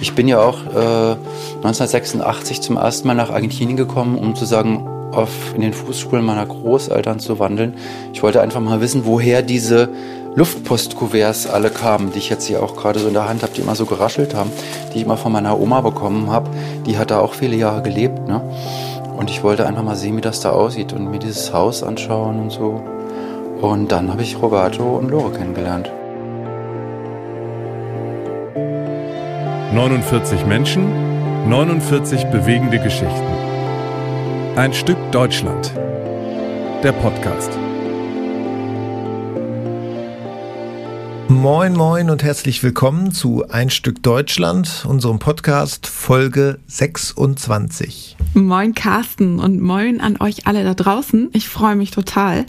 Ich bin ja auch äh, 1986 zum ersten Mal nach Argentinien gekommen, um zu sagen, auf, in den Fußspuren meiner Großeltern zu wandeln. Ich wollte einfach mal wissen, woher diese Luftpostkuverts alle kamen, die ich jetzt hier auch gerade so in der Hand habe, die immer so geraschelt haben, die ich immer von meiner Oma bekommen habe. Die hat da auch viele Jahre gelebt. Ne? Und ich wollte einfach mal sehen, wie das da aussieht und mir dieses Haus anschauen und so. Und dann habe ich Roberto und Lore kennengelernt. 49 Menschen, 49 bewegende Geschichten. Ein Stück Deutschland. Der Podcast. Moin, moin und herzlich willkommen zu Ein Stück Deutschland, unserem Podcast Folge 26. Moin Carsten und moin an euch alle da draußen. Ich freue mich total,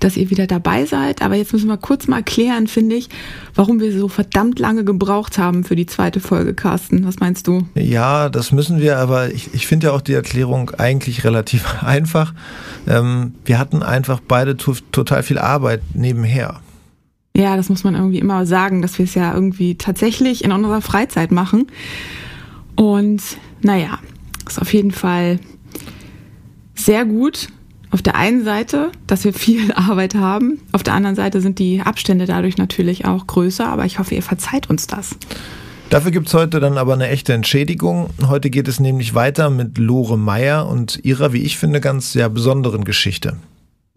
dass ihr wieder dabei seid. Aber jetzt müssen wir kurz mal erklären, finde ich, warum wir so verdammt lange gebraucht haben für die zweite Folge, Carsten. Was meinst du? Ja, das müssen wir, aber ich, ich finde ja auch die Erklärung eigentlich relativ einfach. Ähm, wir hatten einfach beide total viel Arbeit nebenher. Ja, das muss man irgendwie immer sagen, dass wir es ja irgendwie tatsächlich in unserer Freizeit machen. Und naja, ist auf jeden Fall sehr gut. Auf der einen Seite, dass wir viel Arbeit haben. Auf der anderen Seite sind die Abstände dadurch natürlich auch größer. Aber ich hoffe, ihr verzeiht uns das. Dafür gibt es heute dann aber eine echte Entschädigung. Heute geht es nämlich weiter mit Lore Meyer und ihrer, wie ich finde, ganz sehr besonderen Geschichte.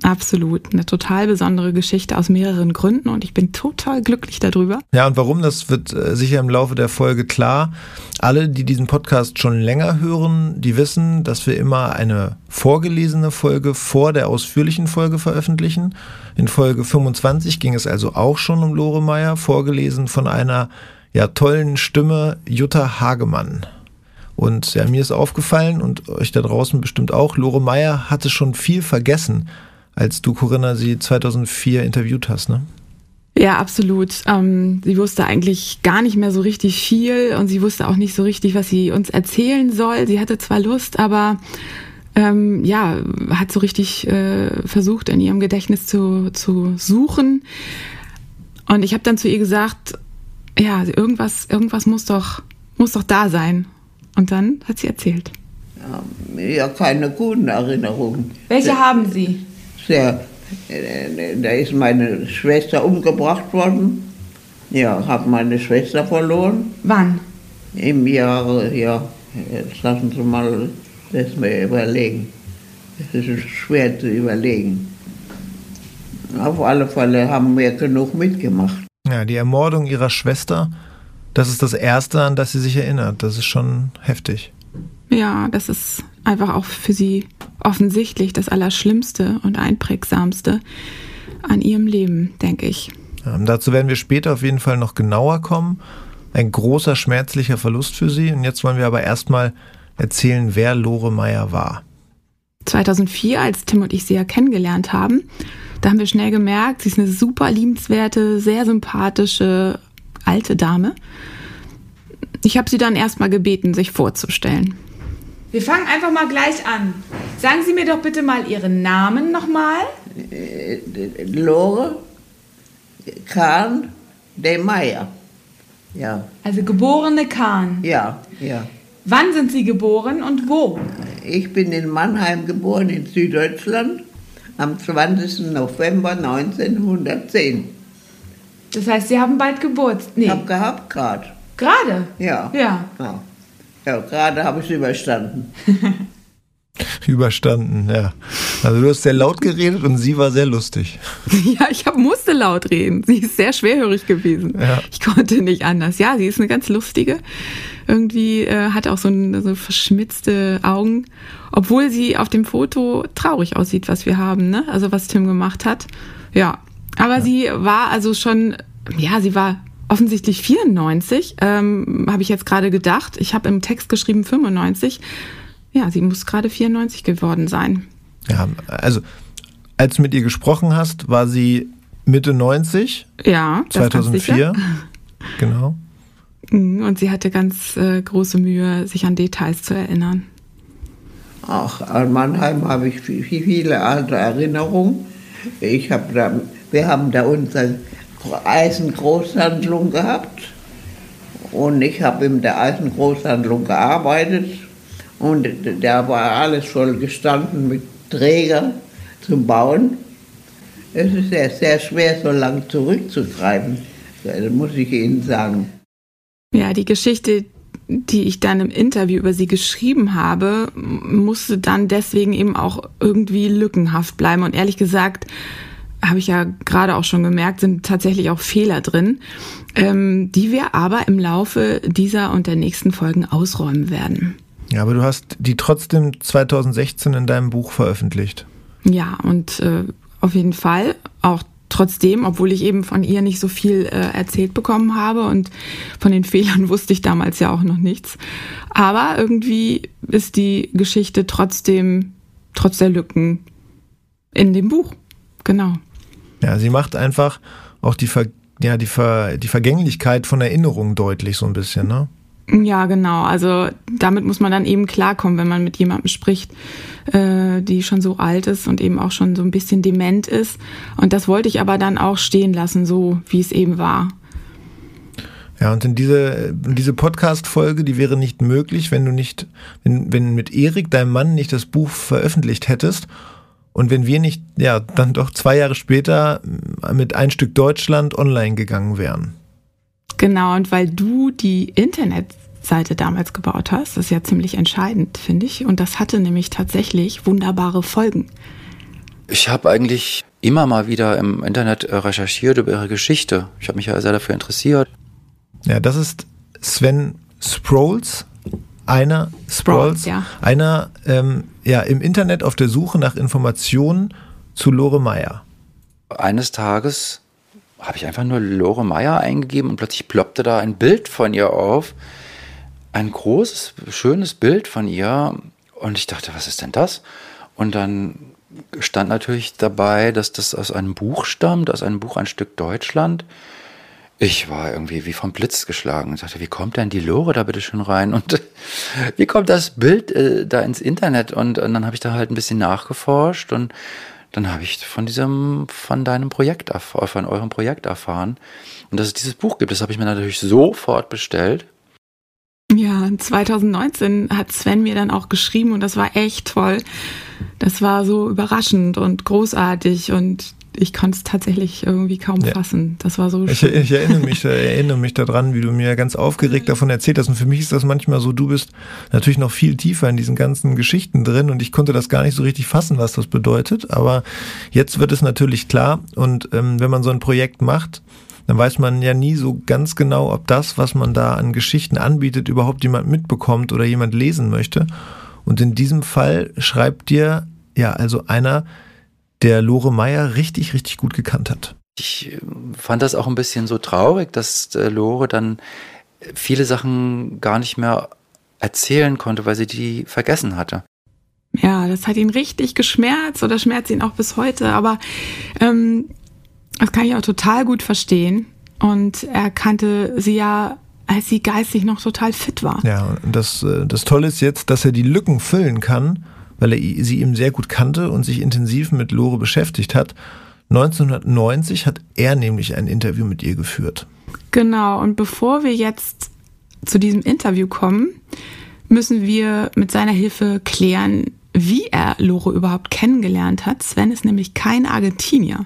Absolut. Eine total besondere Geschichte aus mehreren Gründen und ich bin total glücklich darüber. Ja, und warum, das wird äh, sicher im Laufe der Folge klar. Alle, die diesen Podcast schon länger hören, die wissen, dass wir immer eine vorgelesene Folge vor der ausführlichen Folge veröffentlichen. In Folge 25 ging es also auch schon um Lore Meyer, vorgelesen von einer ja, tollen Stimme Jutta Hagemann. Und ja, mir ist aufgefallen und euch da draußen bestimmt auch, Lore Meyer hatte schon viel vergessen als du, Corinna, sie 2004 interviewt hast, ne? Ja, absolut. Ähm, sie wusste eigentlich gar nicht mehr so richtig viel und sie wusste auch nicht so richtig, was sie uns erzählen soll. Sie hatte zwar Lust, aber ähm, ja, hat so richtig äh, versucht, in ihrem Gedächtnis zu, zu suchen. Und ich habe dann zu ihr gesagt, ja, irgendwas, irgendwas muss doch, muss doch da sein. Und dann hat sie erzählt. Ja, keine guten Erinnerungen. Welche haben Sie? Sehr, äh, da ist meine Schwester umgebracht worden. Ja, habe meine Schwester verloren. Wann? Im Jahre, ja, jetzt lassen Sie mal das mir überlegen. Es ist schwer zu überlegen. Auf alle Fälle haben wir genug mitgemacht. Ja, die Ermordung ihrer Schwester, das ist das Erste, an das sie sich erinnert. Das ist schon heftig. Ja, das ist einfach auch für sie offensichtlich das Allerschlimmste und Einprägsamste an ihrem Leben, denke ich. Ja, dazu werden wir später auf jeden Fall noch genauer kommen. Ein großer schmerzlicher Verlust für sie. Und jetzt wollen wir aber erstmal erzählen, wer Lore Meyer war. 2004, als Tim und ich sie ja kennengelernt haben, da haben wir schnell gemerkt, sie ist eine super liebenswerte, sehr sympathische alte Dame. Ich habe sie dann erstmal gebeten, sich vorzustellen. Wir fangen einfach mal gleich an. Sagen Sie mir doch bitte mal Ihren Namen nochmal. Lore Kahn de Meyer. Ja. Also geborene Kahn. Ja, ja. Wann sind Sie geboren und wo? Ich bin in Mannheim geboren, in Süddeutschland, am 20. November 1910. Das heißt, Sie haben bald Geburtstag? Nee. Ich habe gehabt gerade. Gerade? Ja. Ja. ja. Ja, gerade habe ich es überstanden. überstanden, ja. Also du hast sehr laut geredet und sie war sehr lustig. Ja, ich hab, musste laut reden. Sie ist sehr schwerhörig gewesen. Ja. Ich konnte nicht anders. Ja, sie ist eine ganz lustige. Irgendwie äh, hat auch so, ein, so verschmitzte Augen, obwohl sie auf dem Foto traurig aussieht, was wir haben, ne? Also was Tim gemacht hat. Ja, aber ja. sie war also schon, ja, sie war offensichtlich 94, ähm, habe ich jetzt gerade gedacht. Ich habe im Text geschrieben 95. Ja, sie muss gerade 94 geworden sein. Ja, also als du mit ihr gesprochen hast, war sie Mitte 90. Ja, 2004. Genau. Mhm, und sie hatte ganz äh, große Mühe, sich an Details zu erinnern. Ach, an Mannheim habe ich viele alte Erinnerungen. Ich hab da, wir haben da unsere Eisengroßhandlung gehabt und ich habe in der Eisengroßhandlung gearbeitet und da war alles voll gestanden mit Trägern zum Bauen. Es ist sehr, sehr schwer, so lang zurückzugreifen, das muss ich Ihnen sagen. Ja, die Geschichte, die ich dann im Interview über sie geschrieben habe, musste dann deswegen eben auch irgendwie lückenhaft bleiben. Und ehrlich gesagt, habe ich ja gerade auch schon gemerkt, sind tatsächlich auch Fehler drin, ähm, die wir aber im Laufe dieser und der nächsten Folgen ausräumen werden. Ja, aber du hast die trotzdem 2016 in deinem Buch veröffentlicht. Ja, und äh, auf jeden Fall auch trotzdem, obwohl ich eben von ihr nicht so viel äh, erzählt bekommen habe und von den Fehlern wusste ich damals ja auch noch nichts. Aber irgendwie ist die Geschichte trotzdem, trotz der Lücken in dem Buch. Genau. Ja, sie macht einfach auch die, Ver ja, die, Ver die Vergänglichkeit von Erinnerungen deutlich so ein bisschen, ne? Ja, genau. Also damit muss man dann eben klarkommen, wenn man mit jemandem spricht, äh, die schon so alt ist und eben auch schon so ein bisschen dement ist. Und das wollte ich aber dann auch stehen lassen, so wie es eben war. Ja, und in diese, diese Podcast-Folge, die wäre nicht möglich, wenn du nicht, wenn, wenn mit Erik, deinem Mann, nicht das Buch veröffentlicht hättest. Und wenn wir nicht, ja, dann doch zwei Jahre später mit ein Stück Deutschland online gegangen wären. Genau, und weil du die Internetseite damals gebaut hast, ist ja ziemlich entscheidend, finde ich. Und das hatte nämlich tatsächlich wunderbare Folgen. Ich habe eigentlich immer mal wieder im Internet äh, recherchiert über ihre Geschichte. Ich habe mich ja sehr dafür interessiert. Ja, das ist Sven Sproles, einer Sproles, Sproles ja. einer ähm, ja im Internet auf der Suche nach Informationen zu Lore Meyer. Eines Tages habe ich einfach nur Lore Meyer eingegeben und plötzlich ploppte da ein Bild von ihr auf. Ein großes, schönes Bild von ihr. Und ich dachte, was ist denn das? Und dann stand natürlich dabei, dass das aus einem Buch stammt, aus einem Buch Ein Stück Deutschland. Ich war irgendwie wie vom Blitz geschlagen und dachte, wie kommt denn die Lore da bitte schon rein? Und wie kommt das Bild äh, da ins Internet? Und, und dann habe ich da halt ein bisschen nachgeforscht und dann habe ich von diesem, von deinem Projekt, von eurem Projekt erfahren. Und dass es dieses Buch gibt, das habe ich mir natürlich sofort bestellt. Ja, 2019 hat Sven mir dann auch geschrieben und das war echt toll. Das war so überraschend und großartig und ich konnte es tatsächlich irgendwie kaum ja. fassen. Das war so ich, ich, erinnere mich, erinnere mich daran, wie du mir ganz aufgeregt davon erzählt hast. Und für mich ist das manchmal so, du bist natürlich noch viel tiefer in diesen ganzen Geschichten drin und ich konnte das gar nicht so richtig fassen, was das bedeutet. Aber jetzt wird es natürlich klar. Und ähm, wenn man so ein Projekt macht, dann weiß man ja nie so ganz genau, ob das, was man da an Geschichten anbietet, überhaupt jemand mitbekommt oder jemand lesen möchte. Und in diesem Fall schreibt dir ja also einer, der Lore Meyer richtig, richtig gut gekannt hat. Ich äh, fand das auch ein bisschen so traurig, dass äh, Lore dann viele Sachen gar nicht mehr erzählen konnte, weil sie die vergessen hatte. Ja, das hat ihn richtig geschmerzt oder schmerzt ihn auch bis heute, aber ähm, das kann ich auch total gut verstehen. Und er kannte sie ja als sie geistig noch total fit war. Ja, und das, äh, das Tolle ist jetzt, dass er die Lücken füllen kann weil er sie eben sehr gut kannte und sich intensiv mit Lore beschäftigt hat. 1990 hat er nämlich ein Interview mit ihr geführt. Genau, und bevor wir jetzt zu diesem Interview kommen, müssen wir mit seiner Hilfe klären, wie er Lore überhaupt kennengelernt hat. Sven ist nämlich kein Argentinier.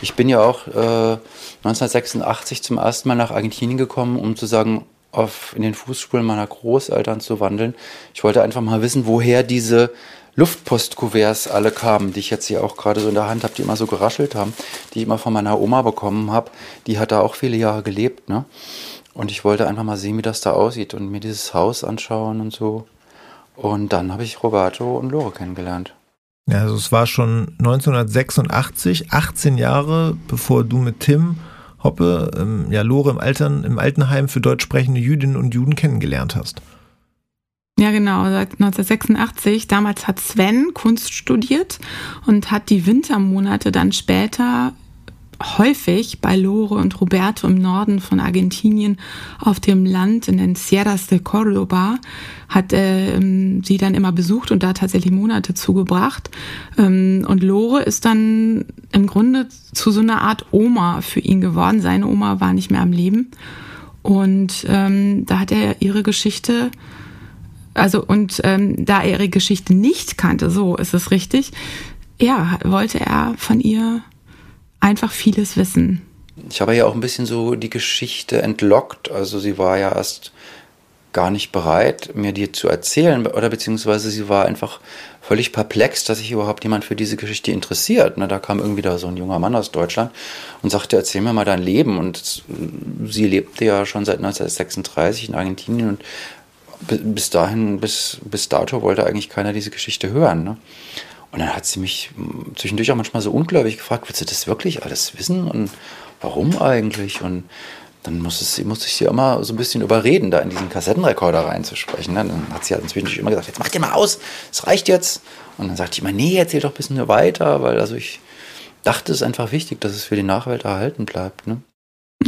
Ich bin ja auch äh, 1986 zum ersten Mal nach Argentinien gekommen, um zu sagen, auf, in den Fußspuren meiner Großeltern zu wandeln. Ich wollte einfach mal wissen, woher diese Luftpostkuverts alle kamen, die ich jetzt hier auch gerade so in der Hand habe, die immer so geraschelt haben, die ich immer von meiner Oma bekommen habe. Die hat da auch viele Jahre gelebt, ne? Und ich wollte einfach mal sehen, wie das da aussieht und mir dieses Haus anschauen und so. Und dann habe ich Roberto und Lore kennengelernt. Ja, also es war schon 1986, 18 Jahre bevor du mit Tim Hoppe, ähm, ja, Lore im, Altern, im Altenheim für deutsch sprechende Jüdinnen und Juden kennengelernt hast. Ja, genau, seit 1986. Damals hat Sven Kunst studiert und hat die Wintermonate dann später häufig bei Lore und Roberto im Norden von Argentinien auf dem Land in den Sierras de Córdoba, hat äh, sie dann immer besucht und da tatsächlich Monate zugebracht. Ähm, und Lore ist dann im Grunde zu so einer Art Oma für ihn geworden. Seine Oma war nicht mehr am Leben. Und ähm, da hat er ihre Geschichte also und ähm, da er ihre Geschichte nicht kannte, so ist es richtig, ja, wollte er von ihr einfach vieles wissen. Ich habe ja auch ein bisschen so die Geschichte entlockt. Also sie war ja erst gar nicht bereit, mir die zu erzählen oder beziehungsweise sie war einfach völlig perplex, dass sich überhaupt jemand für diese Geschichte interessiert. da kam irgendwie da so ein junger Mann aus Deutschland und sagte, erzähl mir mal dein Leben. Und sie lebte ja schon seit 1936 in Argentinien und bis dahin, bis, bis dato wollte eigentlich keiner diese Geschichte hören. Ne? Und dann hat sie mich zwischendurch auch manchmal so ungläubig gefragt, willst du das wirklich alles wissen und warum eigentlich? Und dann musste, sie, musste ich sie immer so ein bisschen überreden, da in diesen Kassettenrekorder reinzusprechen. Ne? Dann hat sie halt inzwischen immer gesagt, jetzt mach dir mal aus, es reicht jetzt. Und dann sagte ich immer, nee, erzähl doch ein bisschen weiter, weil also ich dachte, es ist einfach wichtig, dass es für die Nachwelt erhalten bleibt. Ne?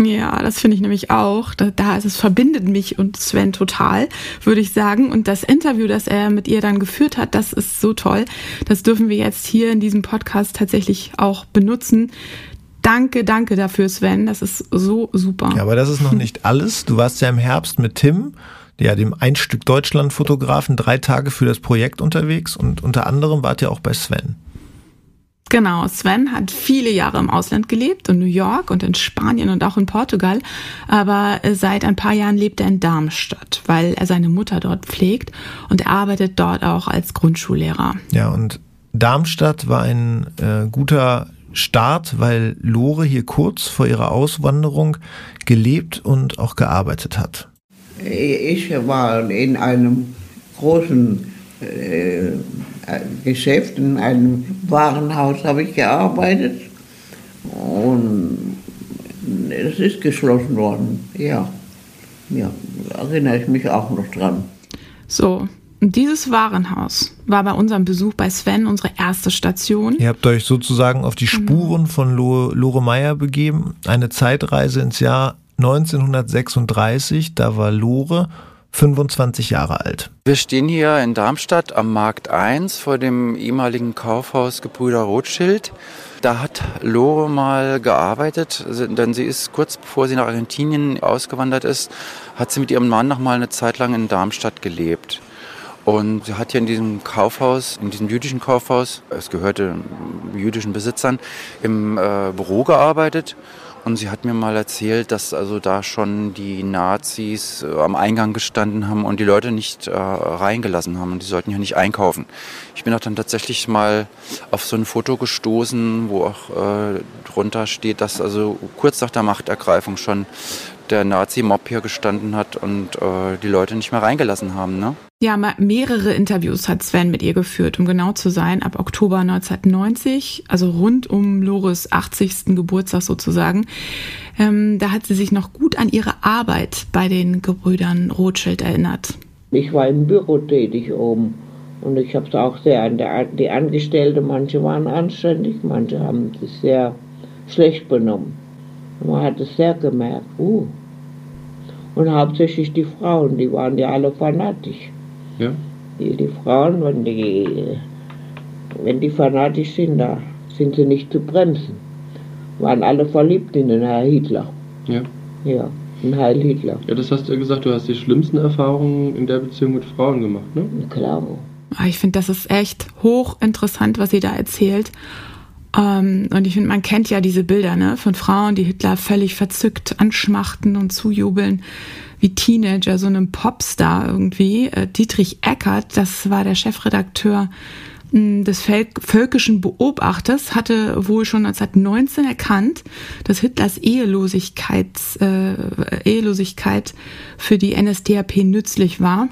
Ja, das finde ich nämlich auch. Da, da ist es verbindet mich und Sven total, würde ich sagen. Und das Interview, das er mit ihr dann geführt hat, das ist so toll. Das dürfen wir jetzt hier in diesem Podcast tatsächlich auch benutzen. Danke, danke dafür, Sven. Das ist so super. Ja, aber das ist noch nicht alles. Du warst ja im Herbst mit Tim, ja, dem Einstück Deutschland-Fotografen, drei Tage für das Projekt unterwegs und unter anderem wart ihr auch bei Sven. Genau, Sven hat viele Jahre im Ausland gelebt, in New York und in Spanien und auch in Portugal. Aber seit ein paar Jahren lebt er in Darmstadt, weil er seine Mutter dort pflegt und er arbeitet dort auch als Grundschullehrer. Ja, und Darmstadt war ein äh, guter Start, weil Lore hier kurz vor ihrer Auswanderung gelebt und auch gearbeitet hat. Ich war in einem großen äh, Geschäft, in einem Warenhaus habe ich gearbeitet und es ist geschlossen worden, ja. Ja, da erinnere ich mich auch noch dran. So, dieses Warenhaus war bei unserem Besuch bei Sven unsere erste Station. Ihr habt euch sozusagen auf die genau. Spuren von Lore Meyer begeben. Eine Zeitreise ins Jahr 1936. Da war Lore 25 Jahre alt. Wir stehen hier in Darmstadt am Markt 1 vor dem ehemaligen Kaufhaus Gebrüder Rothschild. Da hat Lore mal gearbeitet, denn sie ist kurz bevor sie nach Argentinien ausgewandert ist, hat sie mit ihrem Mann noch mal eine Zeit lang in Darmstadt gelebt. Und sie hat hier in diesem Kaufhaus, in diesem jüdischen Kaufhaus, es gehörte jüdischen Besitzern, im äh, Büro gearbeitet und sie hat mir mal erzählt, dass also da schon die Nazis äh, am Eingang gestanden haben und die Leute nicht äh, reingelassen haben und die sollten hier nicht einkaufen. Ich bin auch dann tatsächlich mal auf so ein Foto gestoßen, wo auch äh, drunter steht, dass also kurz nach der Machtergreifung schon der Nazi-Mob hier gestanden hat und äh, die Leute nicht mehr reingelassen haben. Ne? Ja, mehrere Interviews hat Sven mit ihr geführt, um genau zu sein, ab Oktober 1990, also rund um Lores 80. Geburtstag sozusagen. Ähm, da hat sie sich noch gut an ihre Arbeit bei den Gebrüdern Rothschild erinnert. Ich war im Büro tätig oben und ich habe es auch sehr an der, die Angestellten, manche waren anständig, manche haben sich sehr schlecht benommen. Man hat es sehr gemerkt. Uh. Und hauptsächlich die Frauen, die waren ja alle fanatisch. Ja. Die, die Frauen, wenn die, wenn die fanatisch sind, da sind sie nicht zu bremsen. Waren alle verliebt in den Herrn Hitler. Ja. Ja, in Heil Hitler. Ja, das hast du ja gesagt, du hast die schlimmsten Erfahrungen in der Beziehung mit Frauen gemacht, ne? Klar. Ah, ich finde, das ist echt hochinteressant, was sie da erzählt. Ähm, und ich finde, man kennt ja diese Bilder ne, von Frauen, die Hitler völlig verzückt anschmachten und zujubeln, wie Teenager, so einem Popstar irgendwie. Äh, Dietrich Eckert, das war der Chefredakteur hm, des völkischen Beobachters hatte wohl schon 1919 erkannt, dass Hitlers Ehelosigkeit, äh, Ehelosigkeit für die NSDAP nützlich war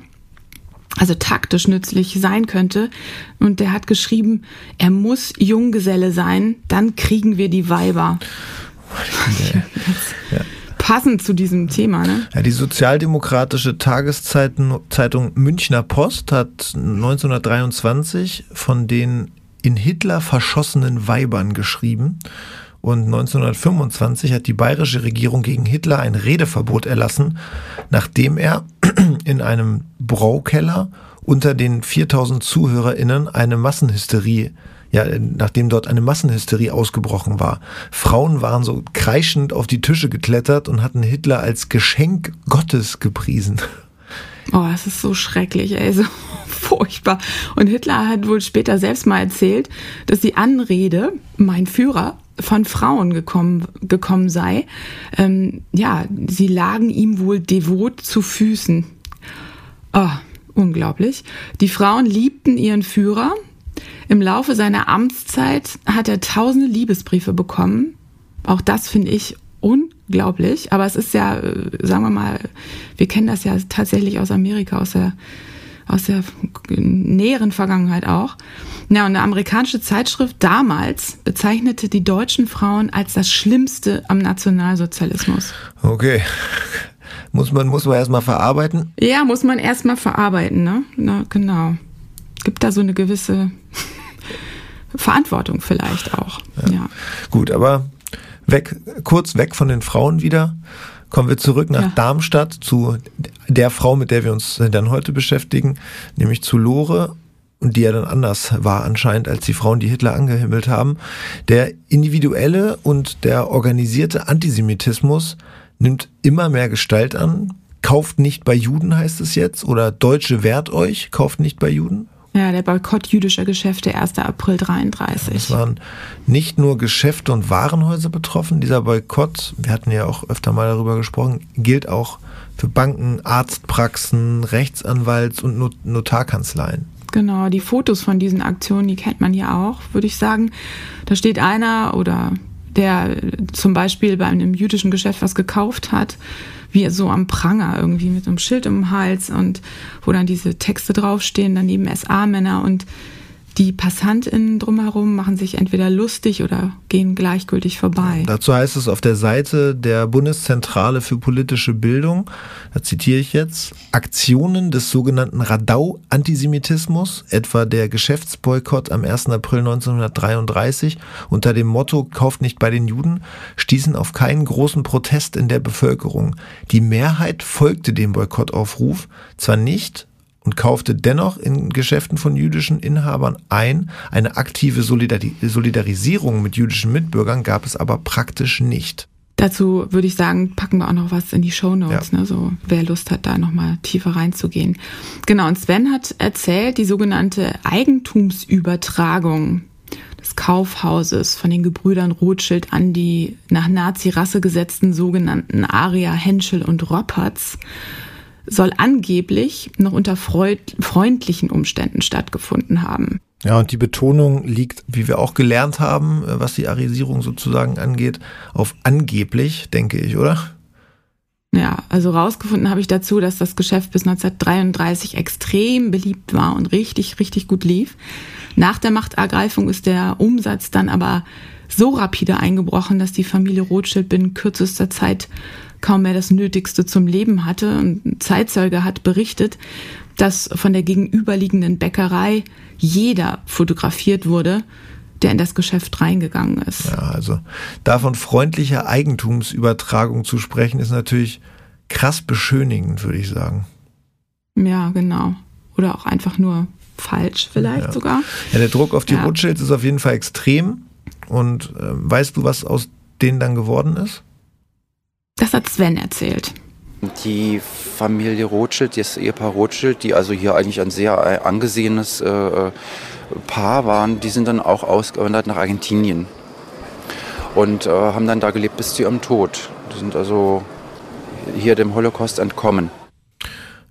also taktisch nützlich sein könnte. Und der hat geschrieben, er muss Junggeselle sein, dann kriegen wir die Weiber. Ja. Passend zu diesem Thema, ne? Ja, die sozialdemokratische Tageszeitung Münchner Post hat 1923 von den in Hitler verschossenen Weibern geschrieben. Und 1925 hat die bayerische Regierung gegen Hitler ein Redeverbot erlassen, nachdem er in einem Braukeller unter den 4000 ZuhörerInnen eine Massenhysterie ja, nachdem dort eine Massenhysterie ausgebrochen war. Frauen waren so kreischend auf die Tische geklettert und hatten Hitler als Geschenk Gottes gepriesen. Oh, das ist so schrecklich, ey, so furchtbar. Und Hitler hat wohl später selbst mal erzählt, dass die Anrede, mein Führer, von Frauen gekommen, gekommen sei. Ähm, ja, sie lagen ihm wohl devot zu Füßen. Oh, unglaublich. Die Frauen liebten ihren Führer. Im Laufe seiner Amtszeit hat er tausende Liebesbriefe bekommen. Auch das finde ich unglaublich. Aber es ist ja, äh, sagen wir mal, wir kennen das ja tatsächlich aus Amerika, aus der, aus der näheren Vergangenheit auch. Ja, und eine amerikanische Zeitschrift damals bezeichnete die deutschen Frauen als das Schlimmste am Nationalsozialismus. Okay. Muss man, muss man erstmal verarbeiten? Ja, muss man erstmal verarbeiten, ne? Na, genau. Gibt da so eine gewisse Verantwortung vielleicht auch. Ja. ja. Gut, aber weg, kurz weg von den Frauen wieder. Kommen wir zurück nach ja. Darmstadt zu der Frau, mit der wir uns dann heute beschäftigen, nämlich zu Lore und die ja dann anders war anscheinend als die Frauen, die Hitler angehimmelt haben. Der individuelle und der organisierte Antisemitismus nimmt immer mehr Gestalt an. Kauft nicht bei Juden heißt es jetzt oder Deutsche wehrt euch, kauft nicht bei Juden. Ja, der Boykott jüdischer Geschäfte 1. April 33. Es waren nicht nur Geschäfte und Warenhäuser betroffen. Dieser Boykott, wir hatten ja auch öfter mal darüber gesprochen, gilt auch für Banken, Arztpraxen, Rechtsanwalts- und Notarkanzleien. Genau, die Fotos von diesen Aktionen, die kennt man ja auch, würde ich sagen. Da steht einer oder der zum Beispiel bei einem jüdischen Geschäft was gekauft hat, wie so am Pranger irgendwie mit einem Schild den Hals und wo dann diese Texte draufstehen, daneben SA-Männer und die PassantInnen drumherum machen sich entweder lustig oder gehen gleichgültig vorbei. Dazu heißt es auf der Seite der Bundeszentrale für politische Bildung, da zitiere ich jetzt, Aktionen des sogenannten Radau-Antisemitismus, etwa der Geschäftsboykott am 1. April 1933 unter dem Motto Kauft nicht bei den Juden, stießen auf keinen großen Protest in der Bevölkerung. Die Mehrheit folgte dem Boykottaufruf, zwar nicht, und kaufte dennoch in Geschäften von jüdischen Inhabern ein. Eine aktive Solidarisierung mit jüdischen Mitbürgern gab es aber praktisch nicht. Dazu würde ich sagen, packen wir auch noch was in die Show Notes, ja. ne, so wer Lust hat, da nochmal tiefer reinzugehen. Genau, und Sven hat erzählt, die sogenannte Eigentumsübertragung des Kaufhauses von den Gebrüdern Rothschild an die nach Nazi-Rasse gesetzten sogenannten Aria, Henschel und Ropperts soll angeblich noch unter freundlichen Umständen stattgefunden haben. Ja, und die Betonung liegt, wie wir auch gelernt haben, äh, was die Arisierung sozusagen angeht, auf angeblich, denke ich, oder? Ja, also rausgefunden habe ich dazu, dass das Geschäft bis 1933 extrem beliebt war und richtig, richtig gut lief. Nach der Machtergreifung ist der Umsatz dann aber so rapide eingebrochen, dass die Familie Rothschild binnen kürzester Zeit kaum mehr das Nötigste zum Leben hatte. ein Zeitzeuge hat berichtet, dass von der gegenüberliegenden Bäckerei jeder fotografiert wurde, der in das Geschäft reingegangen ist. Ja, also davon freundlicher Eigentumsübertragung zu sprechen, ist natürlich krass beschönigend, würde ich sagen. Ja, genau. Oder auch einfach nur falsch vielleicht ja. sogar. Ja, der Druck auf die ja. Rothschilds ist auf jeden Fall extrem. Und äh, weißt du, was aus denen dann geworden ist? Das hat Sven erzählt. Die Familie Rothschild, das Ehepaar Rothschild, die also hier eigentlich ein sehr angesehenes äh, äh, Paar waren, die sind dann auch ausgewandert nach Argentinien und äh, haben dann da gelebt bis zu ihrem Tod. Die sind also hier dem Holocaust entkommen.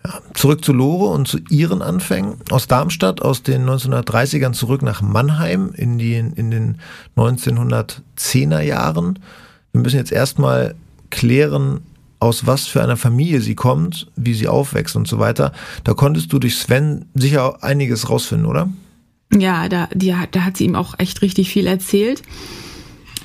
Ja, zurück zu Lore und zu ihren Anfängen. Aus Darmstadt, aus den 1930ern zurück nach Mannheim in, die, in den 1910er Jahren. Wir müssen jetzt erstmal klären, aus was für einer Familie sie kommt, wie sie aufwächst und so weiter. Da konntest du durch Sven sicher einiges rausfinden, oder? Ja, da, die, da hat sie ihm auch echt richtig viel erzählt.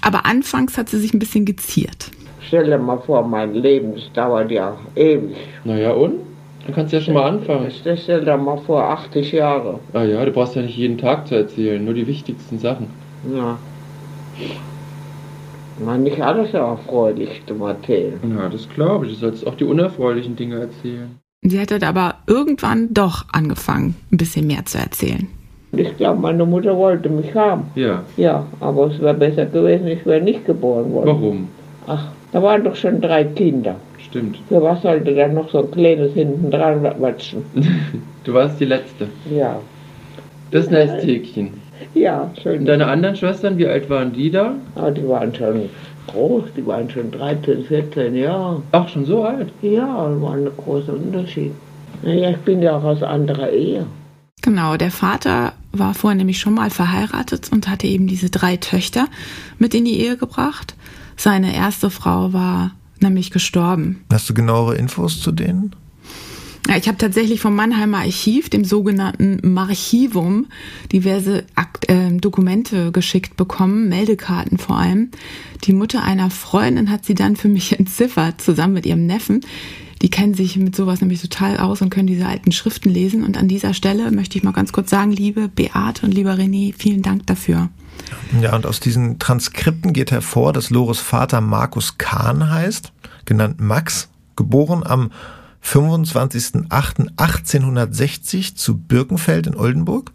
Aber anfangs hat sie sich ein bisschen geziert. Stell dir mal vor, mein Leben, das dauert ja ewig. Naja, und? Dann kannst du ja schon mal anfangen. Stell dir mal vor, 80 Jahre. Ah ja, du brauchst ja nicht jeden Tag zu erzählen, nur die wichtigsten Sachen. Ja. Man nicht alles erfreulich zu erzählen. Ja, das glaube ich. Du sollst auch die unerfreulichen Dinge erzählen. Sie hat aber irgendwann doch angefangen, ein bisschen mehr zu erzählen. Ich glaube, meine Mutter wollte mich haben. Ja. Ja, aber es wäre besser gewesen, ich wäre nicht geboren worden. Warum? Ach, da waren doch schon drei Kinder. Stimmt. Für was sollte da noch so ein kleines hinten dran watschen? Du warst die Letzte. Ja. Das Nesthäkchen. Ja, schön. Und deine anderen Schwestern, wie alt waren die da? Aber die waren schon groß, die waren schon 13, 14 Jahre. Ach, schon so alt? Ja, war ein großer Unterschied. Naja, ich bin ja auch aus anderer Ehe. Genau, der Vater war vorher nämlich schon mal verheiratet und hatte eben diese drei Töchter mit in die Ehe gebracht. Seine erste Frau war nämlich gestorben. Hast du genauere Infos zu denen? Ich habe tatsächlich vom Mannheimer Archiv, dem sogenannten Marchivum, diverse Akt, äh, Dokumente geschickt bekommen, Meldekarten vor allem. Die Mutter einer Freundin hat sie dann für mich entziffert, zusammen mit ihrem Neffen. Die kennen sich mit sowas nämlich total aus und können diese alten Schriften lesen. Und an dieser Stelle möchte ich mal ganz kurz sagen, liebe Beate und lieber René, vielen Dank dafür. Ja, und aus diesen Transkripten geht hervor, dass Lores Vater Markus Kahn heißt, genannt Max, geboren am 25.08.1860 zu Birkenfeld in Oldenburg,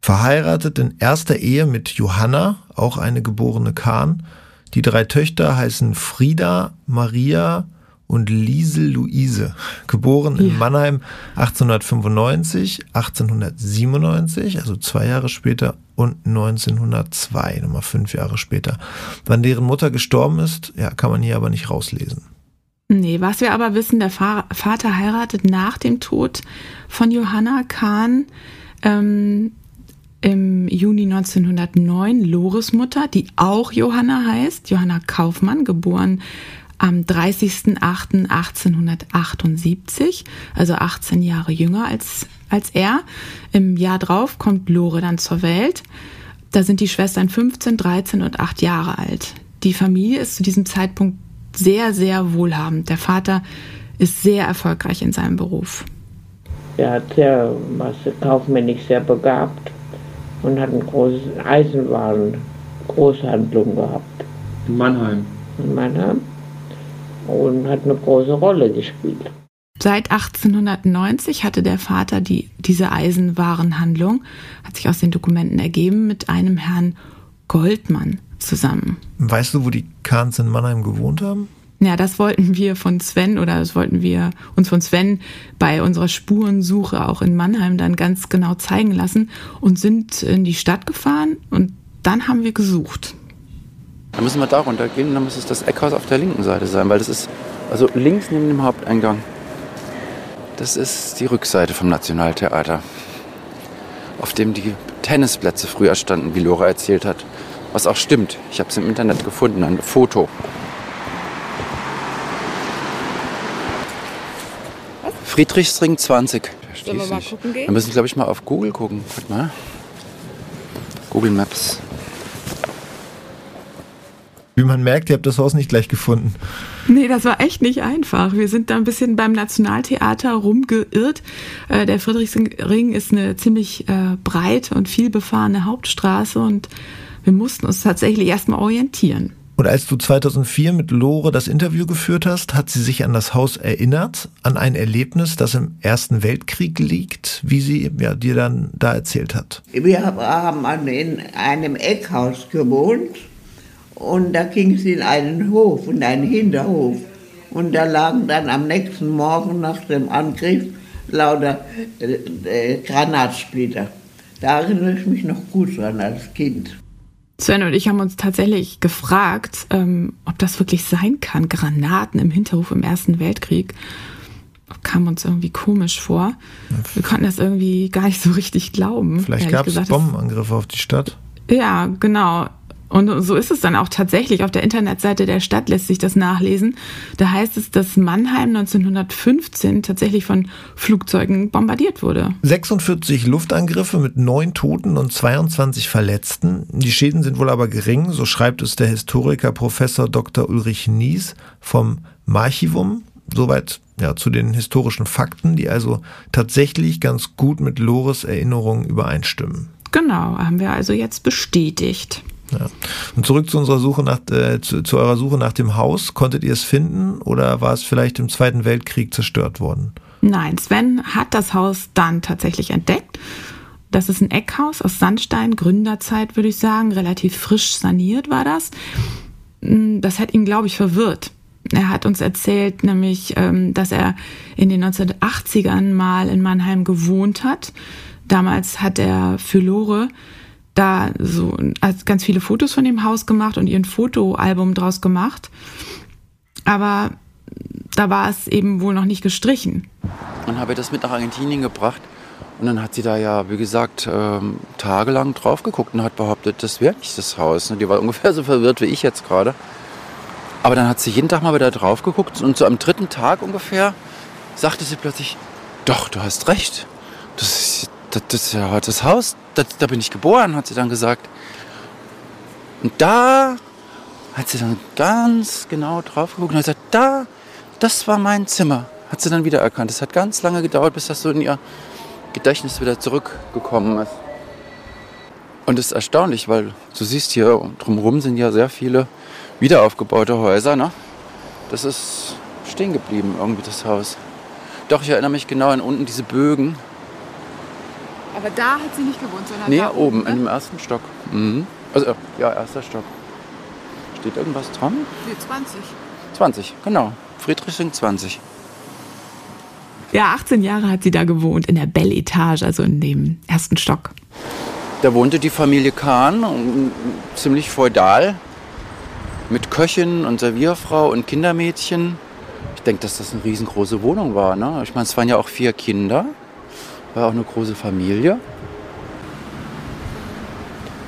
verheiratet in erster Ehe mit Johanna, auch eine geborene Kahn. Die drei Töchter heißen Frieda, Maria und Liesel Luise, geboren in Ja. Mannheim 1895, 1897, also zwei Jahre später, und 1902, nochmal fünf Jahre später. Wann deren Mutter gestorben ist, ja, kann man hier aber nicht rauslesen. Nee, was wir aber wissen, der Vater heiratet nach dem Tod von Johanna Kahn ähm, im Juni 1909 Lores Mutter, die auch Johanna heißt, Johanna Kaufmann, geboren am 30.08.1878, also 18 Jahre jünger als, als er. Im Jahr drauf kommt Lore dann zur Welt. Da sind die Schwestern 15, 13 und 8 Jahre alt. Die Familie ist zu diesem Zeitpunkt sehr, sehr wohlhabend. Der Vater ist sehr erfolgreich in seinem Beruf. Er hat sehr, was kaufmännisch sehr begabt und hat eine große Eisenwaren-Großhandlung gehabt In Mannheim. in Mannheim und hat eine große Rolle gespielt. Seit 1890 hatte der Vater die, diese Eisenwarenhandlung, hat sich aus den Dokumenten ergeben, mit einem Herrn Goldmann zusammen. Weißt du, wo die Kahns in Mannheim gewohnt haben? Ja, das wollten wir von Sven oder das wollten wir uns von Sven bei unserer Spurensuche auch in Mannheim dann ganz genau zeigen lassen und sind in die Stadt gefahren und dann haben wir gesucht. Dann müssen wir da runtergehen und dann muss es das Eckhaus auf der linken Seite sein, weil das ist also links neben dem Haupteingang. Das ist die Rückseite vom Nationaltheater, auf dem die Tennisplätze früher standen, wie Lora erzählt hat. Was auch stimmt. Ich habe es im Internet gefunden, ein Foto. Friedrichsring 20. Verstehst Sollen wir mal nicht. gucken gehen? Wir müssen, glaube ich, mal auf Google gucken. Guck mal. Google Maps. Wie man merkt, ihr habt das Haus nicht gleich gefunden. Nee, das war echt nicht einfach. Wir sind da ein bisschen beim Nationaltheater rumgeirrt. Äh, der Friedrichsring ist eine ziemlich äh, breite und viel befahrene Hauptstraße und wir mussten uns tatsächlich erstmal orientieren. Und als du 2004 mit Lore das Interview geführt hast, hat sie sich an das Haus erinnert, an ein Erlebnis, das im Ersten Weltkrieg liegt, wie sie ja, dir dann da erzählt hat. Wir haben in einem Eckhaus gewohnt und da ging es in einen Hof, in einen Hinterhof. Und da lagen dann am nächsten Morgen nach dem Angriff lauter äh, äh, Granatsplitter. Da erinnere ich mich noch gut dran als Kind. Sven und ich haben uns tatsächlich gefragt, ähm, ob das wirklich sein kann. Granaten im Hinterhof im Ersten Weltkrieg. Kam uns irgendwie komisch vor. Wir konnten das irgendwie gar nicht so richtig glauben. Vielleicht gab es. Bombenangriffe auf die Stadt. Ja, genau. Und so ist es dann auch tatsächlich. Auf der Internetseite der Stadt lässt sich das nachlesen. Da heißt es, dass Mannheim 1915 tatsächlich von Flugzeugen bombardiert wurde. 46 Luftangriffe mit neun Toten und 22 Verletzten. Die Schäden sind wohl aber gering, so schreibt es der Historiker Professor Dr. Ulrich Nies vom Marchivum. Soweit ja, zu den historischen Fakten, die also tatsächlich ganz gut mit Lores Erinnerungen übereinstimmen. Genau, haben wir also jetzt bestätigt. Ja. Und zurück zu unserer Suche nach, äh, zu, zu eurer Suche nach dem Haus. Konntet ihr es finden oder war es vielleicht im Zweiten Weltkrieg zerstört worden? Nein, Sven hat das Haus dann tatsächlich entdeckt. Das ist ein Eckhaus aus Sandstein, Gründerzeit würde ich sagen, relativ frisch saniert war das. Mm, das hat ihn, glaube ich, verwirrt. Er hat uns erzählt, nämlich, ähm, dass er in den 1980ern mal in Mannheim gewohnt hat. Damals hat er für Lore da so ganz viele Fotos von dem Haus gemacht und ihren Fotoalbum draus gemacht. Aber da war es eben wohl noch nicht gestrichen. Dann habe ich das mit nach Argentinien gebracht und dann hat sie da ja, wie gesagt, ähm, tagelang drauf geguckt und hat behauptet, das wäre nicht das Haus. Die war ungefähr so verwirrt wie ich jetzt gerade. Aber dann hat sie jeden Tag mal wieder drauf geguckt und so am dritten Tag ungefähr sagte sie plötzlich, doch, du hast recht. Das ist das, das ist ja das Haus, das, da bin ich geboren, hat sie dann gesagt. Und da hat sie dann ganz genau drauf geguckt und hat gesagt, da, das war mein Zimmer. Hat sie dann wieder erkannt. Es hat ganz lange gedauert, bis das so in ihr Gedächtnis wieder zurückgekommen ist. Und es ist erstaunlich, weil du siehst hier drumherum sind ja sehr viele wiederaufgebaute Häuser. Ne? Das ist stehen geblieben, irgendwie das Haus. Doch, ich erinnere mich genau an unten diese Bögen, aber da hat sie nicht gewohnt, sondern Nee, da oben, ne? in dem ersten Stock. Mhm. Also, ja, erster Stock. Steht irgendwas dran? Nee, 20. 20, genau. Friedrichsring 20. Ja, 18 Jahre hat sie da gewohnt, in der Belle Etage, also in dem ersten Stock. Da wohnte die Familie Kahn, ziemlich feudal, mit Köchin und Servierfrau und Kindermädchen. Ich denke, dass das eine riesengroße Wohnung war. Ne? Ich meine, es waren ja auch vier Kinder. War auch eine große Familie.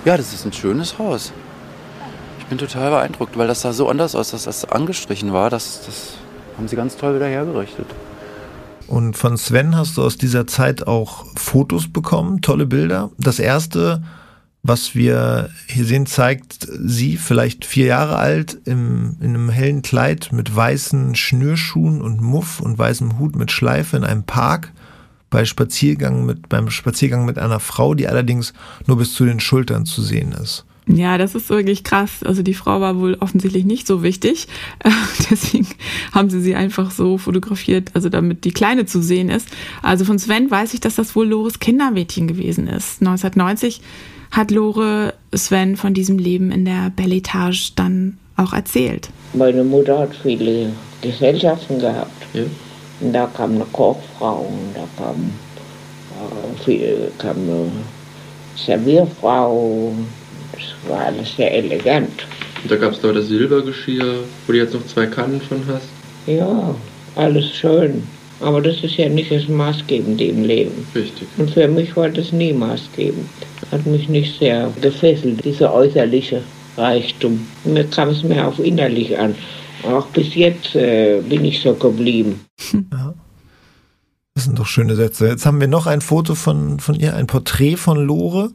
Ja, das ist ein schönes Haus. Ich bin total beeindruckt, weil das sah so anders aus, dass das angestrichen war. Das, das haben sie ganz toll wieder hergerichtet. Und von Sven hast du aus dieser Zeit auch Fotos bekommen, tolle Bilder. Das erste, was wir hier sehen, zeigt sie, vielleicht vier Jahre alt, im, in einem hellen Kleid mit weißen Schnürschuhen und Muff und weißem Hut mit Schleife in einem Park bei Spaziergang mit, beim Spaziergang mit einer Frau, die allerdings nur bis zu den Schultern zu sehen ist. Ja, das ist wirklich krass. Also die Frau war wohl offensichtlich nicht so wichtig. Deswegen haben sie sie einfach so fotografiert, also damit die Kleine zu sehen ist. Also von Sven weiß ich, dass das wohl Lores Kindermädchen gewesen ist. 1990 hat Lore Sven von diesem Leben in der Belle Etage dann auch erzählt. Meine Mutter hat viele Gesellschaften gehabt. Ja. Da kam eine Kochfrau und da kam, äh, viel, kam eine Servierfrau. Das war alles sehr elegant. Und da gab es da das Silbergeschirr, wo du jetzt noch zwei Kannen von hast. Ja, alles schön. Aber das ist ja nicht das Maßgebende im Leben. Richtig. Und für mich war das nie maßgebend. Hat mich nicht sehr gefesselt, dieser äußerliche Reichtum. Mir kam es mehr auf innerlich an. Auch bis jetzt äh, bin ich so geblieben. Ja. Das sind doch schöne Sätze. Jetzt haben wir noch ein Foto von, von ihr, ein Porträt von Lore.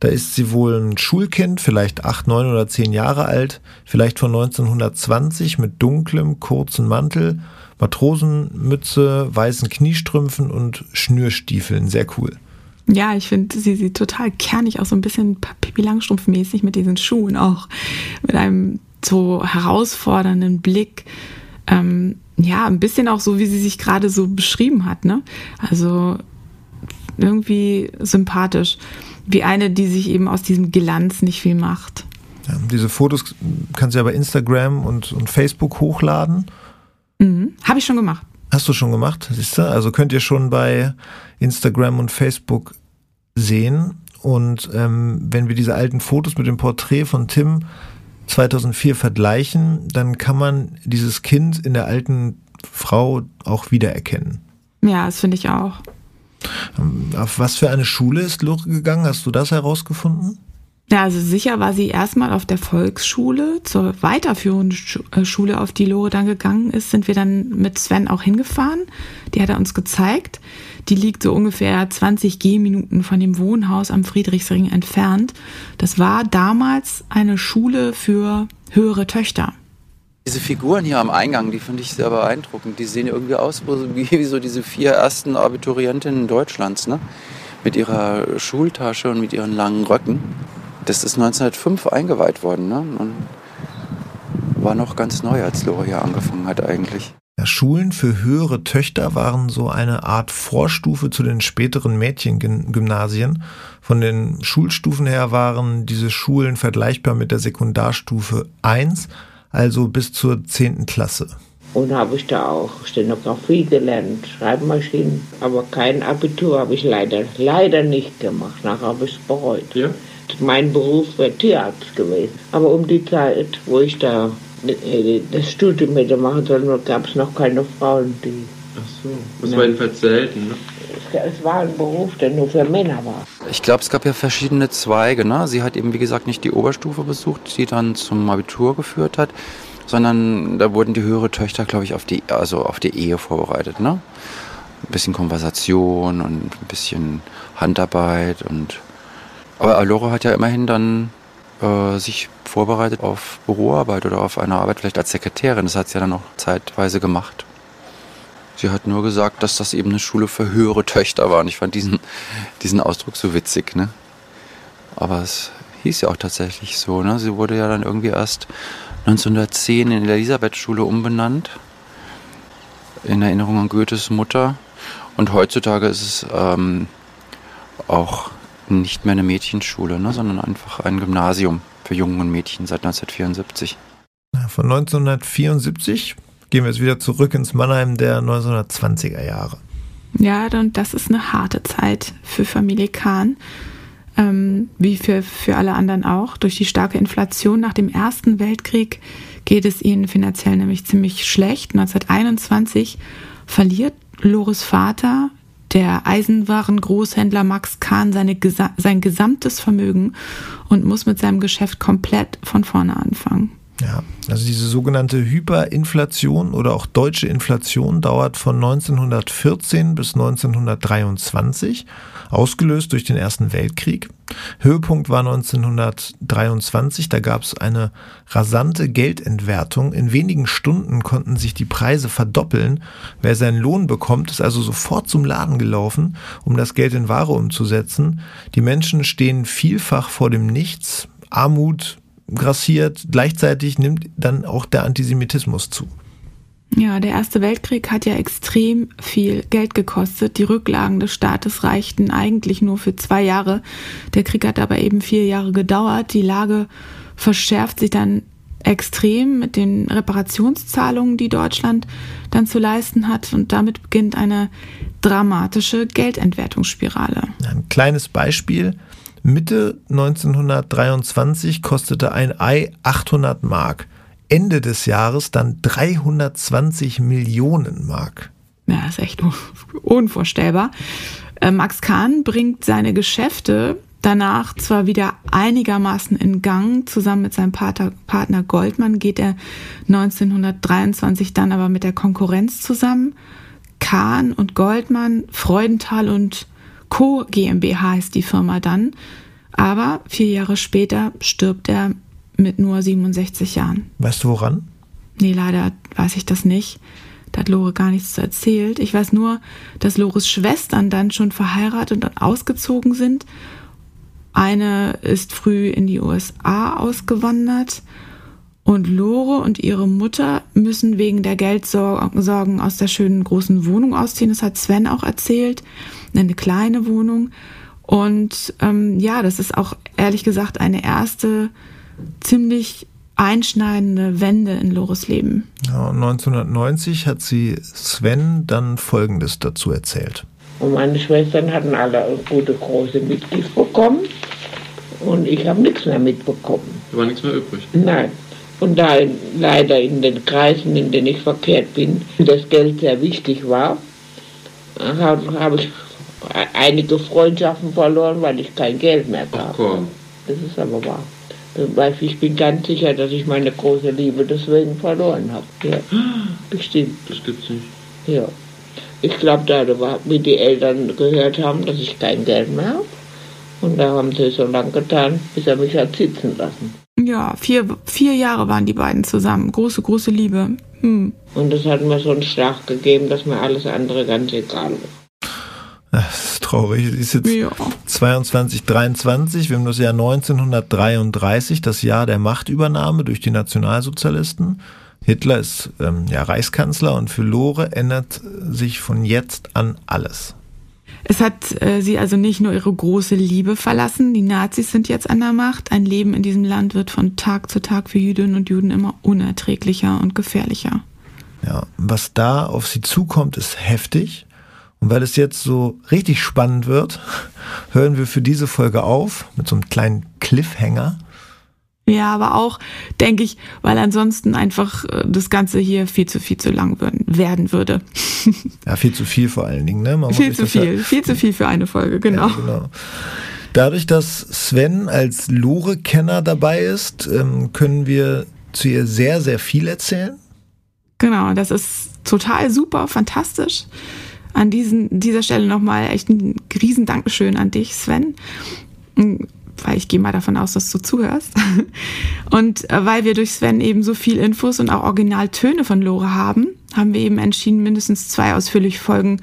Da ist sie wohl ein Schulkind, vielleicht acht, neun oder zehn Jahre alt, vielleicht von 1920 mit dunklem, kurzen Mantel, Matrosenmütze, weißen Kniestrümpfen und Schnürstiefeln. Sehr cool. Ja, ich finde, sie sieht total kernig aus, so ein bisschen Pippi Langstrumpf-mäßig mit diesen Schuhen auch. Mit einem so herausfordernden Blick. Ähm, ja, ein bisschen auch so, wie sie sich gerade so beschrieben hat, ne? Also irgendwie sympathisch. Wie eine, die sich eben aus diesem Glanz nicht viel macht. Ja, diese Fotos kannst du ja bei Instagram und, und Facebook hochladen. Mhm. Habe ich schon gemacht. Hast du schon gemacht, siehst du? Also könnt ihr schon bei Instagram und Facebook sehen. Und ähm, wenn wir diese alten Fotos mit dem Porträt von Tim 2004 vergleichen, dann kann man dieses Kind in der alten Frau auch wiedererkennen. Ja, das finde ich auch. Ähm, Auf was für eine Schule ist Lore gegangen? Hast du das herausgefunden? Ja, also sicher war sie erstmal auf der Volksschule. Zur weiterführenden äh, Schule, auf die Lore dann gegangen ist, sind wir dann mit Sven auch hingefahren. Die hat er uns gezeigt. Die liegt so ungefähr 20 Gehminuten von dem Wohnhaus am Friedrichsring entfernt. Das war damals eine Schule für höhere Töchter. Diese Figuren hier am Eingang, die finde ich sehr beeindruckend. Die sehen irgendwie aus wie, so diese vier ersten Abiturientinnen Deutschlands, ne? Mit ihrer Schultasche und mit ihren langen Röcken. Das ist 1905 eingeweiht worden, ne? Und war noch ganz neu, als Lore hier angefangen hat eigentlich. Ja, Schulen für höhere Töchter waren so eine Art Vorstufe zu den späteren Mädchengymnasien. Von den Schulstufen her waren diese Schulen vergleichbar mit der Sekundarstufe 1, also bis zur 10. Klasse. Und habe ich da auch Stenografie gelernt, Schreibmaschinen, aber kein Abitur habe ich leider, leider nicht gemacht. Nachher habe ich es bereut. Ja? Mein Beruf wäre Tierarzt gewesen. Aber um die Zeit, wo ich da das Studium hätte machen sollen, gab es noch keine Frauen, die. Ach so, das war jedenfalls selten, ne? Es war ein Beruf, der nur für Männer war. Ich glaube, es gab ja verschiedene Zweige. Ne? Sie hat eben, wie gesagt, nicht die Oberstufe besucht, die dann zum Abitur geführt hat, sondern da wurden die höhere Töchter, glaube ich, auf die, also auf die Ehe vorbereitet. Ne? Ein bisschen Konversation und ein bisschen Handarbeit und aber Alora hat ja immerhin dann äh, sich vorbereitet auf Büroarbeit oder auf eine Arbeit vielleicht als Sekretärin. Das hat sie ja dann auch zeitweise gemacht. Sie hat nur gesagt, dass das eben eine Schule für höhere Töchter war. Und ich fand diesen, diesen Ausdruck so witzig. Ne? Aber es hieß ja auch tatsächlich so. Ne? Sie wurde ja dann irgendwie erst 1910 in die Elisabethschule umbenannt. In Erinnerung an Goethes Mutter. Und heutzutage ist es ähm, auch nicht mehr eine Mädchenschule, ne, sondern einfach ein Gymnasium für Jungen und Mädchen seit 1974. Von 1974 gehen wir jetzt wieder zurück ins Mannheim der 1920er Jahre. Ja, und das ist eine harte Zeit für Familie Kahn, ähm, wie für, für alle anderen auch. Durch die starke Inflation nach dem Ersten Weltkrieg geht es ihnen finanziell nämlich ziemlich schlecht. 1921 verliert Lores Vater der Eisenwarengroßhändler Max Kahn seine, sein gesamtes Vermögen und muss mit seinem Geschäft komplett von vorne anfangen. Ja, also diese sogenannte Hyperinflation oder auch deutsche Inflation dauert von 1914 bis 1923, ausgelöst durch den Ersten Weltkrieg. Höhepunkt war 1923, da gab es eine rasante Geldentwertung. In wenigen Stunden konnten sich die Preise verdoppeln. Wer seinen Lohn bekommt, ist also sofort zum Laden gelaufen, um das Geld in Ware umzusetzen. Die Menschen stehen vielfach vor dem Nichts. Armut, grassiert. Gleichzeitig nimmt dann auch der Antisemitismus zu. Ja, der Erste Weltkrieg hat ja extrem viel Geld gekostet. Die Rücklagen des Staates reichten eigentlich nur für zwei Jahre. Der Krieg hat aber eben vier Jahre gedauert. Die Lage verschärft sich dann extrem mit den Reparationszahlungen, die Deutschland dann zu leisten hat. Und damit beginnt eine dramatische Geldentwertungsspirale. Ein kleines Beispiel. Mitte 1923 kostete ein Ei 800 Mark. Ende des Jahres dann 320 Millionen Mark. Ja, ist echt unvorstellbar. Äh, Max Kahn bringt seine Geschäfte danach zwar wieder einigermaßen in Gang. Zusammen mit seinem Partner Goldmann geht er 1923 dann aber mit der Konkurrenz zusammen. Kahn und Goldmann, Freudenthal und Co. GmbH heißt die Firma dann. Aber vier Jahre später stirbt er mit nur 67 Jahren. Weißt du woran? Nee, leider weiß ich das nicht. Da hat Lore gar nichts erzählt. Ich weiß nur, dass Lores Schwestern dann schon verheiratet und ausgezogen sind. Eine ist früh in die USA ausgewandert und Lore und ihre Mutter müssen wegen der Geldsorgen aus der schönen großen Wohnung ausziehen. Das hat Sven auch erzählt eine kleine Wohnung. Und ähm, ja, das ist auch ehrlich gesagt eine erste ziemlich einschneidende Wende in Lores Leben. Ja, 1990 hat sie Sven dann Folgendes dazu erzählt. Und meine Schwestern hatten alle gute große Mitgift bekommen und ich habe nichts mehr mitbekommen. Da war nichts mehr übrig? Nein. Und da leider in den Kreisen, in denen ich verkehrt bin, das Geld sehr wichtig war, habe hab ich einige Freundschaften verloren, weil ich kein Geld mehr gab. Ach, das ist aber wahr. Weil ich bin ganz sicher, dass ich meine große Liebe deswegen verloren habe. Ja, bestimmt. Das gibt's nicht. Ja. Ich glaube, da wie die Eltern gehört haben, dass ich kein Geld mehr habe. Und da haben sie so lange getan, bis er mich hat sitzen lassen. Ja, vier, vier Jahre waren die beiden zusammen. Große, große Liebe. Hm. Und das hat mir so einen Schlag gegeben, dass mir alles andere ganz egal war. Traurig. Es ist jetzt ja. 22, 23. Wir haben das Jahr 1933, das Jahr der Machtübernahme durch die Nationalsozialisten. Hitler ist ähm, ja, Reichskanzler und für Lore ändert sich von jetzt an alles. Es hat äh, sie also nicht nur ihre große Liebe verlassen, die Nazis sind jetzt an der Macht. Ein Leben in diesem Land wird von Tag zu Tag für Jüdinnen und Juden immer unerträglicher und gefährlicher. Ja, was da auf sie zukommt, ist heftig. Und weil es jetzt so richtig spannend wird, hören wir für diese Folge auf mit so einem kleinen Cliffhanger. Ja, aber auch, denke ich, weil ansonsten einfach äh, das Ganze hier viel zu viel zu lang werden würde. Ja, viel zu viel vor allen Dingen, ne? Man viel zu viel, ja viel zu viel für eine Folge, genau. Ja, genau. Dadurch, dass Sven als Lore-Kenner dabei ist, ähm, können wir zu ihr sehr, sehr viel erzählen. Genau, das ist total super, fantastisch. An diesen, dieser Stelle nochmal echt ein riesen Dankeschön an dich, Sven weil ich gehe mal davon aus, dass du zuhörst. Und äh, weil wir durch Sven eben so viel Infos und auch Originaltöne von Lore haben, haben wir eben entschieden, mindestens zwei ausführliche Folgen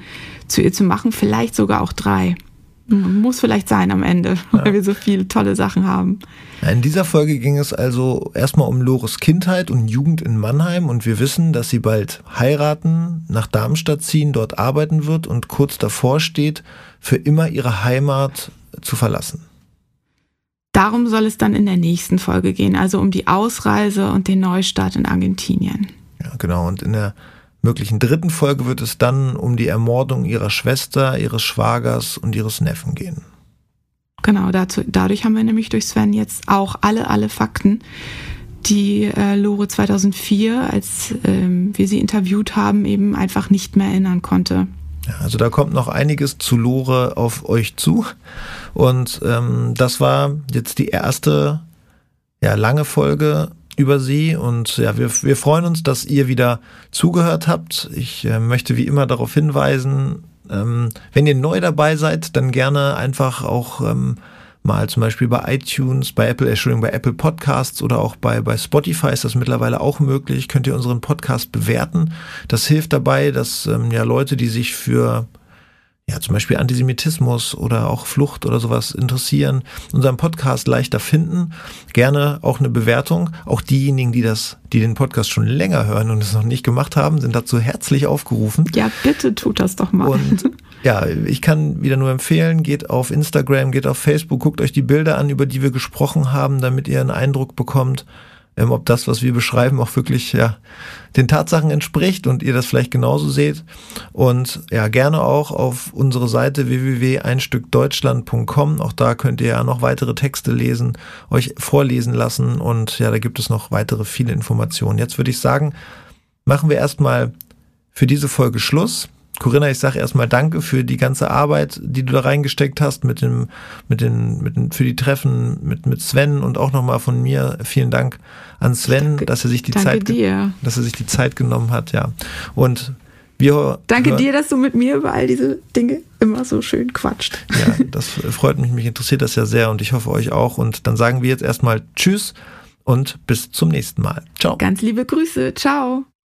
zu ihr zu machen, vielleicht sogar auch drei. Muss vielleicht sein am Ende, weil ja. wir so viele tolle Sachen haben. In dieser Folge ging es also erstmal um Lores Kindheit und Jugend in Mannheim und wir wissen, dass sie bald heiraten, nach Darmstadt ziehen, dort arbeiten wird und kurz davor steht, für immer ihre Heimat zu verlassen. Darum soll es dann in der nächsten Folge gehen, also um die Ausreise und den Neustart in Argentinien. Ja, genau. Und in der möglichen dritten Folge wird es dann um die Ermordung ihrer Schwester, ihres Schwagers und ihres Neffen gehen. Genau, dazu, dadurch haben wir nämlich durch Sven jetzt auch alle, alle Fakten, die äh, Lore 2004, als ähm, wir sie interviewt haben, eben einfach nicht mehr erinnern konnte. Ja, also da kommt noch einiges zu Lore auf euch zu. Und ähm, das war jetzt die erste ja, lange Folge über sie. Und ja, wir, wir freuen uns, dass ihr wieder zugehört habt. Ich äh, möchte wie immer darauf hinweisen, ähm, wenn ihr neu dabei seid, dann gerne einfach auch ähm, mal zum Beispiel bei iTunes, bei Apple, Entschuldigung, bei Apple Podcasts oder auch bei, bei Spotify ist das mittlerweile auch möglich. Könnt ihr unseren Podcast bewerten. Das hilft dabei, dass ähm, ja Leute, die sich für ja, zum Beispiel Antisemitismus oder auch Flucht oder sowas interessieren, unseren Podcast leichter finden. Gerne auch eine Bewertung. Auch diejenigen, die das, die den Podcast schon länger hören und es noch nicht gemacht haben, sind dazu herzlich aufgerufen. Ja, bitte tut das doch mal. Und ja, ich kann wieder nur empfehlen, geht auf Instagram, geht auf Facebook, guckt euch die Bilder an, über die wir gesprochen haben, damit ihr einen Eindruck bekommt, ähm, ob das, was wir beschreiben, auch wirklich ja, den Tatsachen entspricht und ihr das vielleicht genauso seht. Und ja, gerne auch auf unsere Seite www.einstückdeutschland.com. Auch da könnt ihr ja noch weitere Texte lesen, euch vorlesen lassen und ja, da gibt es noch weitere viele Informationen. Jetzt würde ich sagen, machen wir erstmal für diese Folge Schluss. Corinna, ich sage erstmal Danke für die ganze Arbeit, die du da reingesteckt hast mit dem, mit den, mit den, für die Treffen mit, mit Sven und auch nochmal von mir vielen Dank an Sven, danke, dass er sich die Zeit, dir. dass er sich die Zeit genommen hat, ja. Und wir Danke dir, dass du mit mir über all diese Dinge immer so schön quatscht. Ja, das freut mich, mich interessiert das ja sehr und ich hoffe euch auch. Und dann sagen wir jetzt erstmal Tschüss und bis zum nächsten Mal. Ciao. Ganz liebe Grüße. Ciao.